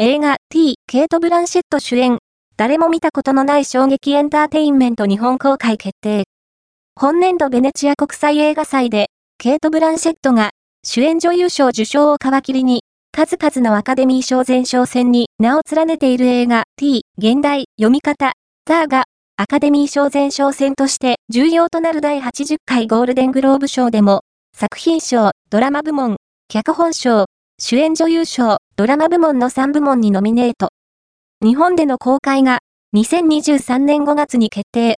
映画 T、ケイト・ブランシェット主演、誰も見たことのない衝撃エンターテインメント日本公開決定。本年度ベネチア国際映画祭で、ケイト・ブランシェットが主演女優賞受賞を皮切りに、数々のアカデミー賞前哨戦に名を連ねている映画 T、現代、読み方、ザーがアカデミー賞前哨戦として重要となる第80回ゴールデングローブ賞でも、作品賞、ドラマ部門、脚本賞、主演女優賞、ドラマ部門の3部門にノミネート。日本での公開が2023年5月に決定。